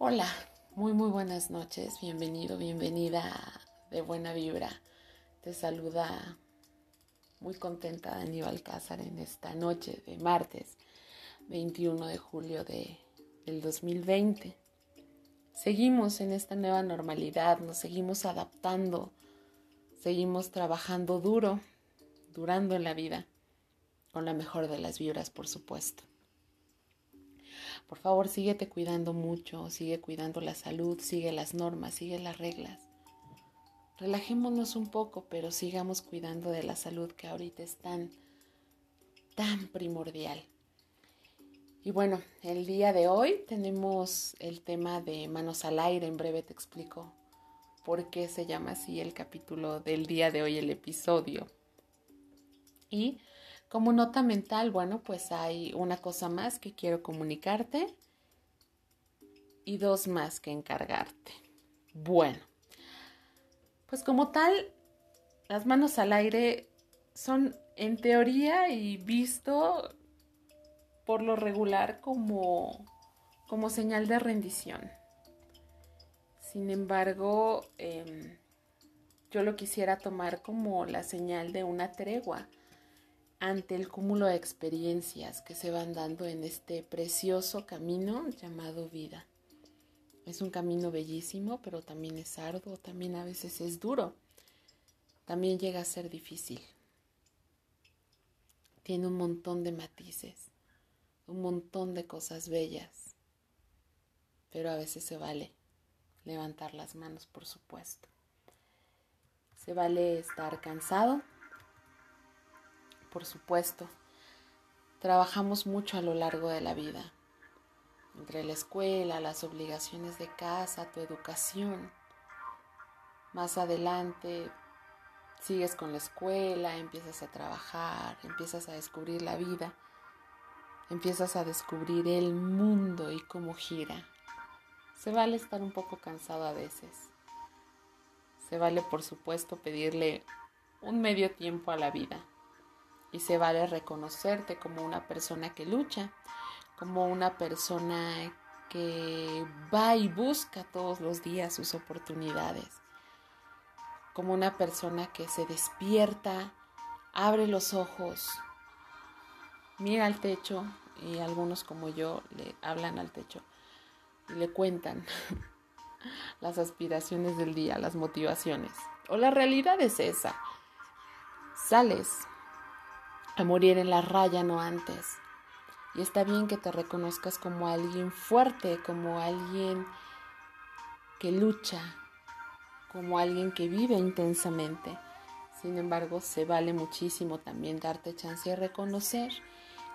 Hola, muy muy buenas noches, bienvenido, bienvenida de buena vibra. Te saluda muy contenta Aníbal Cázar en esta noche de martes 21 de julio de, del 2020. Seguimos en esta nueva normalidad, nos seguimos adaptando, seguimos trabajando duro, durando en la vida, con la mejor de las vibras, por supuesto. Por favor, síguete cuidando mucho, sigue cuidando la salud, sigue las normas, sigue las reglas. Relajémonos un poco, pero sigamos cuidando de la salud que ahorita es tan, tan primordial. Y bueno, el día de hoy tenemos el tema de manos al aire. En breve te explico por qué se llama así el capítulo del día de hoy, el episodio. Y como nota mental, bueno, pues hay una cosa más que quiero comunicarte y dos más que encargarte. Bueno, pues como tal, las manos al aire son en teoría y visto por lo regular como, como señal de rendición. Sin embargo, em, yo lo quisiera tomar como la señal de una tregua ante el cúmulo de experiencias que se van dando en este precioso camino llamado vida. Es un camino bellísimo, pero también es arduo, también a veces es duro, también llega a ser difícil. Tiene un montón de matices, un montón de cosas bellas, pero a veces se vale levantar las manos, por supuesto. Se vale estar cansado, por supuesto. Trabajamos mucho a lo largo de la vida, entre la escuela, las obligaciones de casa, tu educación. Más adelante sigues con la escuela, empiezas a trabajar, empiezas a descubrir la vida, empiezas a descubrir el mundo y cómo gira. Se vale estar un poco cansado a veces. Se vale, por supuesto, pedirle un medio tiempo a la vida y se vale reconocerte como una persona que lucha, como una persona que va y busca todos los días sus oportunidades, como una persona que se despierta, abre los ojos, mira al techo y algunos como yo le hablan al techo y le cuentan las aspiraciones del día, las motivaciones. O la realidad es esa. Sales, a morir en la raya, no antes. Y está bien que te reconozcas como alguien fuerte, como alguien que lucha, como alguien que vive intensamente. Sin embargo, se vale muchísimo también darte chance de reconocer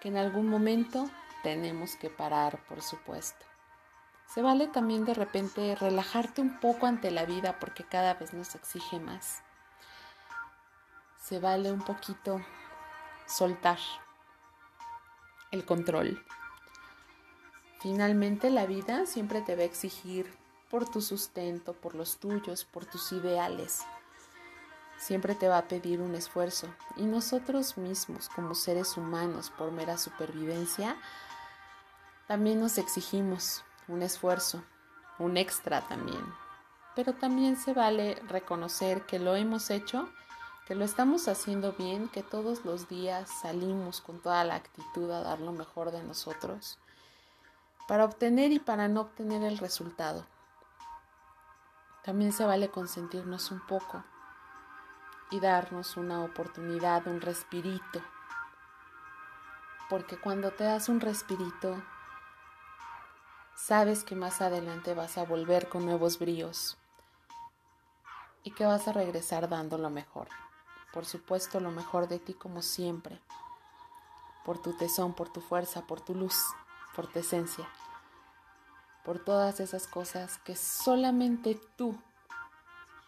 que en algún momento tenemos que parar, por supuesto. Se vale también de repente relajarte un poco ante la vida porque cada vez nos exige más. Se vale un poquito soltar el control. Finalmente la vida siempre te va a exigir por tu sustento, por los tuyos, por tus ideales. Siempre te va a pedir un esfuerzo. Y nosotros mismos, como seres humanos, por mera supervivencia, también nos exigimos un esfuerzo, un extra también. Pero también se vale reconocer que lo hemos hecho que lo estamos haciendo bien, que todos los días salimos con toda la actitud a dar lo mejor de nosotros, para obtener y para no obtener el resultado. También se vale consentirnos un poco y darnos una oportunidad, un respirito, porque cuando te das un respirito, sabes que más adelante vas a volver con nuevos bríos y que vas a regresar dando lo mejor por supuesto lo mejor de ti como siempre, por tu tesón, por tu fuerza, por tu luz, por tu esencia, por todas esas cosas que solamente tú,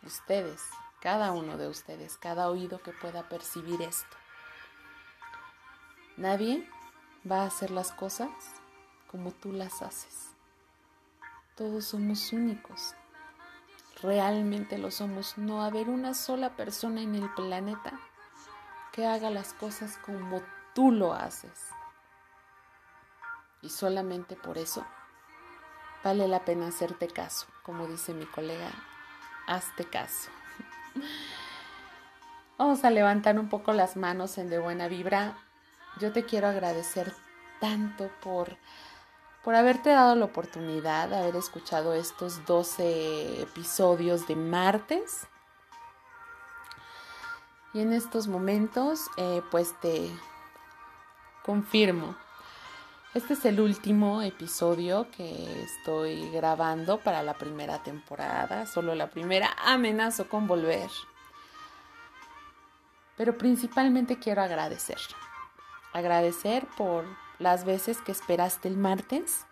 ustedes, cada uno de ustedes, cada oído que pueda percibir esto. Nadie va a hacer las cosas como tú las haces. Todos somos únicos, realmente lo somos, no haber una sola persona en el planeta que haga las cosas como tú lo haces. Y solamente por eso vale la pena hacerte caso, como dice mi colega, hazte caso. Vamos a levantar un poco las manos en de buena vibra. Yo te quiero agradecer tanto por, por haberte dado la oportunidad de haber escuchado estos 12 episodios de martes. Y en estos momentos, eh, pues te confirmo. Este es el último episodio que estoy grabando para la primera temporada. Solo la primera amenazo con volver. Pero principalmente quiero agradecer. Agradecer por las veces que esperaste el martes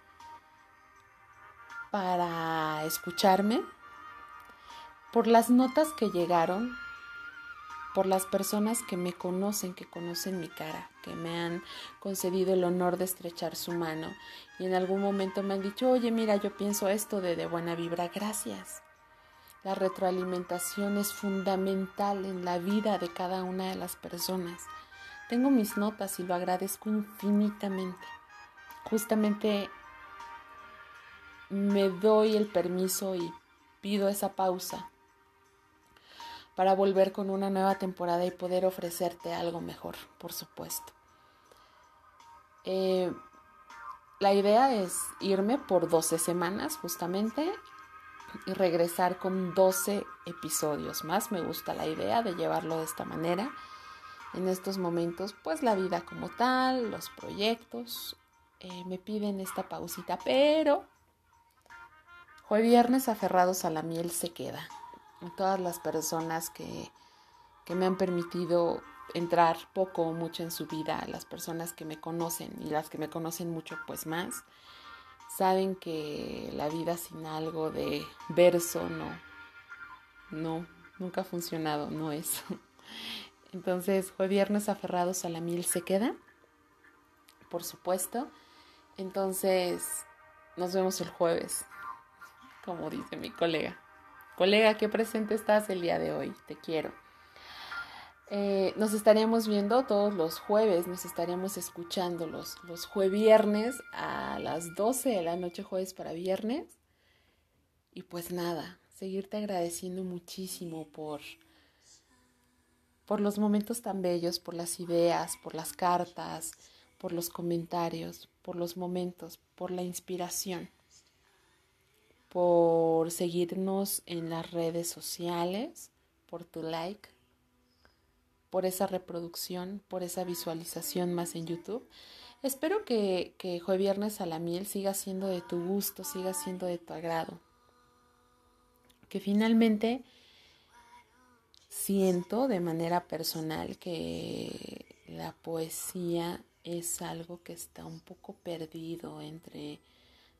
para escucharme, por las notas que llegaron, por las personas que me conocen, que conocen mi cara, que me han concedido el honor de estrechar su mano y en algún momento me han dicho, oye, mira, yo pienso esto de de buena vibra, gracias. La retroalimentación es fundamental en la vida de cada una de las personas. Tengo mis notas y lo agradezco infinitamente. Justamente me doy el permiso y pido esa pausa para volver con una nueva temporada y poder ofrecerte algo mejor, por supuesto. Eh, la idea es irme por 12 semanas justamente y regresar con 12 episodios más. Me gusta la idea de llevarlo de esta manera. En estos momentos, pues la vida como tal, los proyectos, eh, me piden esta pausita, pero hoy viernes aferrados a la miel se queda. todas las personas que, que me han permitido entrar poco o mucho en su vida, las personas que me conocen y las que me conocen mucho, pues más saben que la vida sin algo de verso no, no, nunca ha funcionado, no es. Entonces, fue viernes aferrados a la miel se queda, por supuesto. Entonces, nos vemos el jueves, como dice mi colega. Colega, qué presente estás el día de hoy, te quiero. Eh, nos estaríamos viendo todos los jueves, nos estaríamos escuchando los, los viernes a las 12 de la noche, jueves para viernes. Y pues nada, seguirte agradeciendo muchísimo por, por los momentos tan bellos, por las ideas, por las cartas, por los comentarios, por los momentos, por la inspiración, por seguirnos en las redes sociales, por tu like por esa reproducción, por esa visualización más en YouTube. Espero que, que Jue Viernes a la Miel siga siendo de tu gusto, siga siendo de tu agrado. Que finalmente siento de manera personal que la poesía es algo que está un poco perdido entre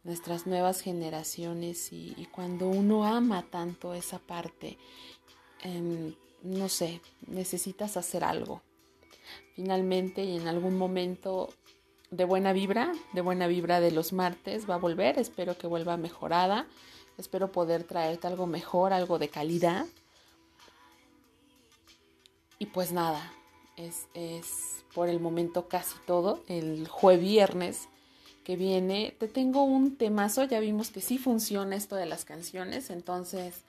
nuestras nuevas generaciones y, cuando uno ama tanto esa parte, em, no sé, necesitas hacer algo. Finalmente y en algún momento de buena vibra, de buena vibra de los martes va a volver, espero que vuelva mejorada, espero poder traerte algo mejor, algo de calidad. Y pues nada, es, es por el momento casi todo. El jueves viernes que viene te tengo un temazo, ya vimos que sí funciona esto de las canciones, entonces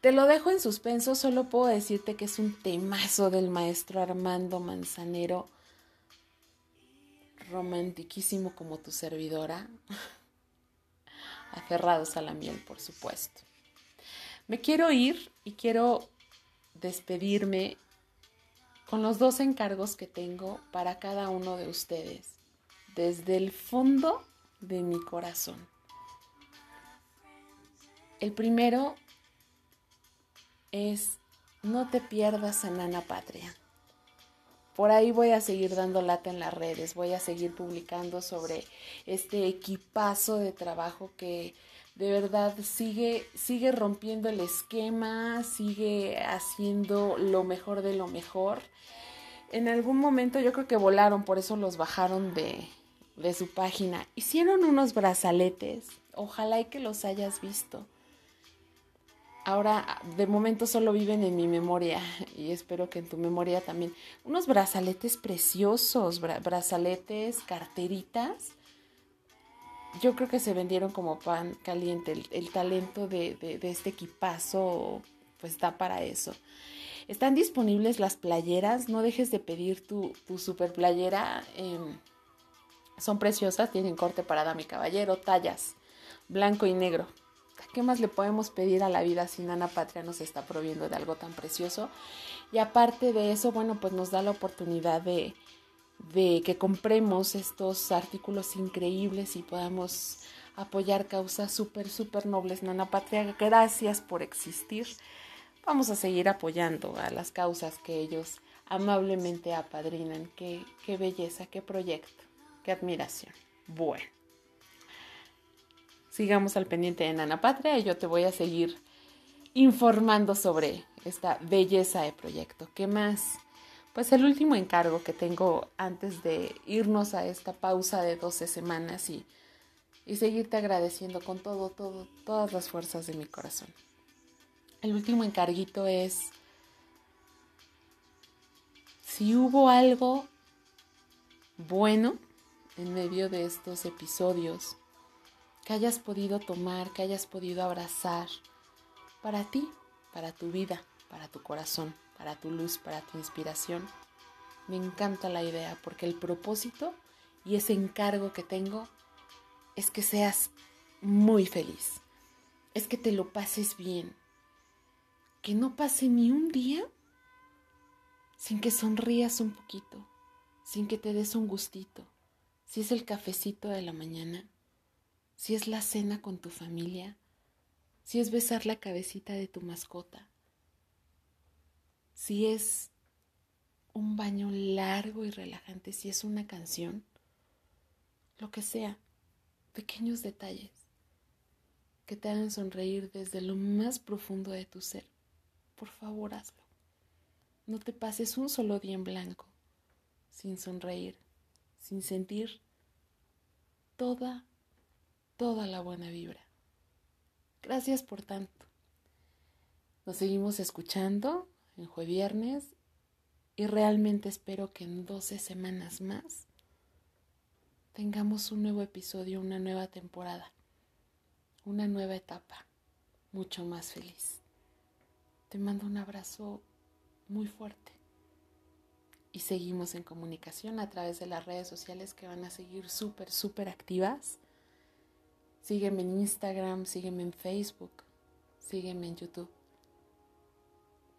te lo dejo en suspenso, solo puedo decirte que es un temazo del maestro Armando Manzanero, romantiquísimo como tu servidora, aferrados a la miel, por supuesto. Me quiero ir y quiero despedirme con los dos encargos que tengo para cada uno de ustedes, desde el fondo de mi corazón. El primero es no te pierdas a Nana Patria. Por ahí voy a seguir dando lata en las redes, voy a seguir publicando sobre este equipazo de trabajo que de verdad sigue, sigue rompiendo el esquema, sigue haciendo lo mejor de lo mejor. En algún momento yo creo que volaron, por eso los bajaron de, de su página. Hicieron unos brazaletes, ojalá y que los hayas visto ahora de momento solo viven en mi memoria y espero que en tu memoria también. Unos brazaletes preciosos, brazaletes, carteritas yo creo que se vendieron como pan caliente. El, talento de, este equipazo pues da para eso. Están disponibles las playeras, no dejes de pedir tu, super playera. Em, son preciosas, tienen corte para dama caballero, tallas, blanco y negro. ¿Qué más le podemos pedir a la vida si Nana Patria nos está proviendo de algo tan precioso? Y aparte de eso, bueno, pues nos da la oportunidad de, de que compremos estos artículos increíbles y podamos apoyar causas súper, súper nobles. Nana Patria, gracias por existir. Vamos a seguir apoyando a las causas que ellos amablemente apadrinan. Qué, qué belleza, qué proyecto, qué admiración. Bueno, sigamos al pendiente de Nana Patria y yo te voy a seguir informando sobre esta belleza de proyecto. ¿Qué más? Pues el último encargo que tengo antes de irnos a esta pausa de 12 semanas y, y seguirte agradeciendo con todo, todo, todas las fuerzas de mi corazón. El último encarguito es si hubo algo bueno en medio de estos episodios que hayas podido tomar, que hayas podido abrazar para ti, para tu vida, para tu corazón para tu luz, para tu inspiración. Me encanta la idea porque el propósito y ese encargo que tengo es que seas muy feliz, es que te lo pases bien, que no pase ni un día sin que sonrías un poquito, sin que te des un gustito, si es el cafecito de la mañana, si es la cena con tu familia, si es besar la cabecita de tu mascota, si es un baño largo y relajante, si es una canción, lo que sea, pequeños detalles que te hagan sonreír desde lo más profundo de tu ser. Por favor, hazlo. No te pases un solo día en blanco sin sonreír, sin sentir toda, toda la buena vibra. Gracias por tanto. Nos seguimos escuchando en jueves viernes y realmente espero que en 12 semanas más tengamos un nuevo episodio, una nueva temporada, una nueva etapa, mucho más feliz. Te mando un abrazo muy fuerte y seguimos en comunicación a través de las redes sociales que van a seguir súper, súper activas. Sígueme en Instagram, sígueme en Facebook, sígueme en YouTube.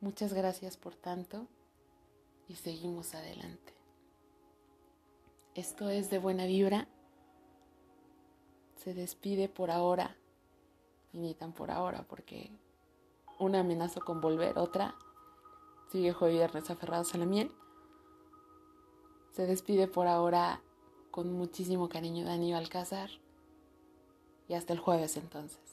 Muchas gracias por tanto y seguimos adelante. Esto es de buena vibra. Se despide por ahora y ni tan por ahora porque una amenaza con volver, otra sigue jueves viernes aferrados a la miel. Se despide por ahora con muchísimo cariño Dani Alcázar y hasta el jueves entonces.